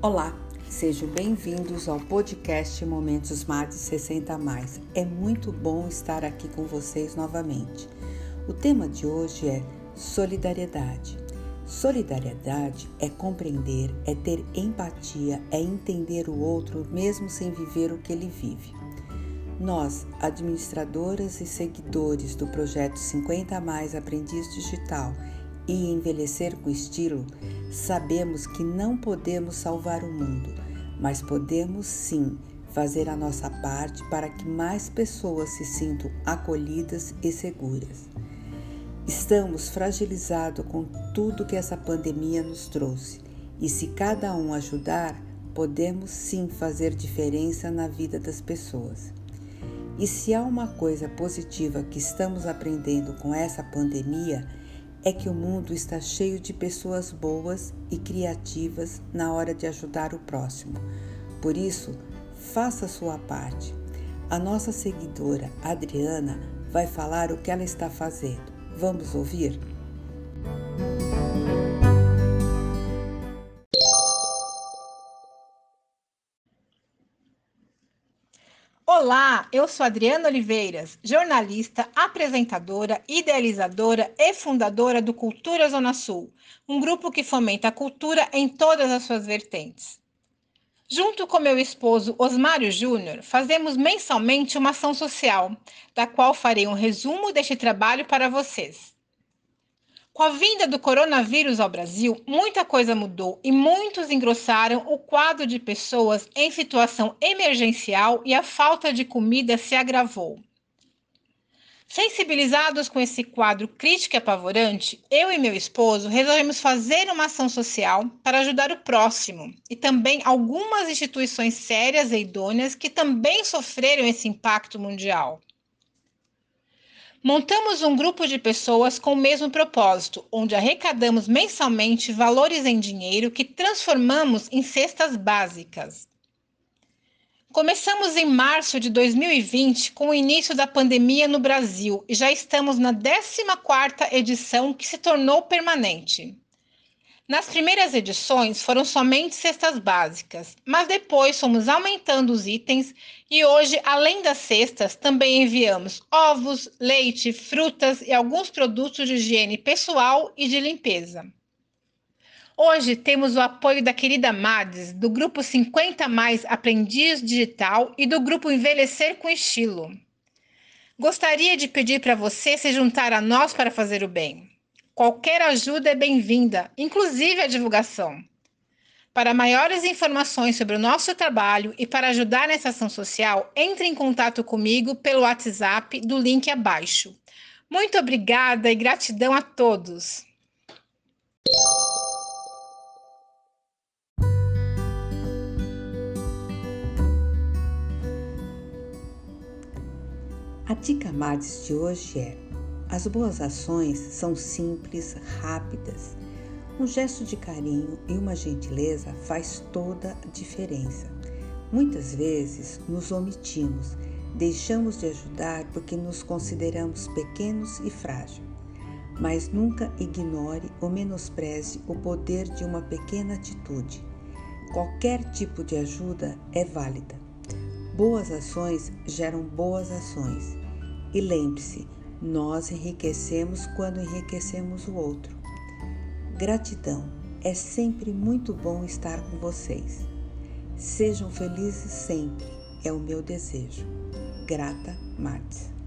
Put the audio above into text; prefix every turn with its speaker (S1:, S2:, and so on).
S1: Olá, sejam bem-vindos ao podcast Momentos Mais de 60 Mais. É muito bom estar aqui com vocês novamente. O tema de hoje é solidariedade. Solidariedade é compreender, é ter empatia, é entender o outro mesmo sem viver o que ele vive. Nós, administradoras e seguidores do projeto 50 Mais Aprendiz Digital e envelhecer com estilo, sabemos que não podemos salvar o mundo, mas podemos sim fazer a nossa parte para que mais pessoas se sintam acolhidas e seguras. Estamos fragilizados com tudo que essa pandemia nos trouxe, e se cada um ajudar, podemos sim fazer diferença na vida das pessoas. E se há uma coisa positiva que estamos aprendendo com essa pandemia, é que o mundo está cheio de pessoas boas e criativas na hora de ajudar o próximo. Por isso, faça sua parte. A nossa seguidora Adriana vai falar o que ela está fazendo. Vamos ouvir?
S2: Olá, eu sou Adriana Oliveiras, jornalista, apresentadora, idealizadora e fundadora do Cultura Zona Sul, um grupo que fomenta a cultura em todas as suas vertentes. Junto com meu esposo Osmário Júnior, fazemos mensalmente uma ação social, da qual farei um resumo deste trabalho para vocês. Com a vinda do coronavírus ao Brasil, muita coisa mudou e muitos engrossaram o quadro de pessoas em situação emergencial e a falta de comida se agravou. Sensibilizados com esse quadro crítico e apavorante, eu e meu esposo resolvemos fazer uma ação social para ajudar o próximo e também algumas instituições sérias e idôneas que também sofreram esse impacto mundial. Montamos um grupo de pessoas com o mesmo propósito, onde arrecadamos mensalmente valores em dinheiro que transformamos em cestas básicas. Começamos em março de 2020 com o início da pandemia no Brasil e já estamos na 14ª edição que se tornou permanente. Nas primeiras edições foram somente cestas básicas, mas depois fomos aumentando os itens e hoje, além das cestas, também enviamos ovos, leite, frutas e alguns produtos de higiene pessoal e de limpeza. Hoje temos o apoio da querida Mades, do grupo 50 Mais Aprendiz Digital e do grupo Envelhecer com Estilo. Gostaria de pedir para você se juntar a nós para fazer o bem. Qualquer ajuda é bem-vinda, inclusive a divulgação. Para maiores informações sobre o nosso trabalho e para ajudar nessa ação social, entre em contato comigo pelo WhatsApp do link abaixo. Muito obrigada e gratidão a todos.
S1: A dica Mades de hoje é as boas ações são simples, rápidas. Um gesto de carinho e uma gentileza faz toda a diferença. Muitas vezes nos omitimos, deixamos de ajudar porque nos consideramos pequenos e frágeis. Mas nunca ignore ou menospreze o poder de uma pequena atitude. Qualquer tipo de ajuda é válida. Boas ações geram boas ações. E lembre-se, nós enriquecemos quando enriquecemos o outro. Gratidão. É sempre muito bom estar com vocês. Sejam felizes sempre, é o meu desejo. Grata Martins.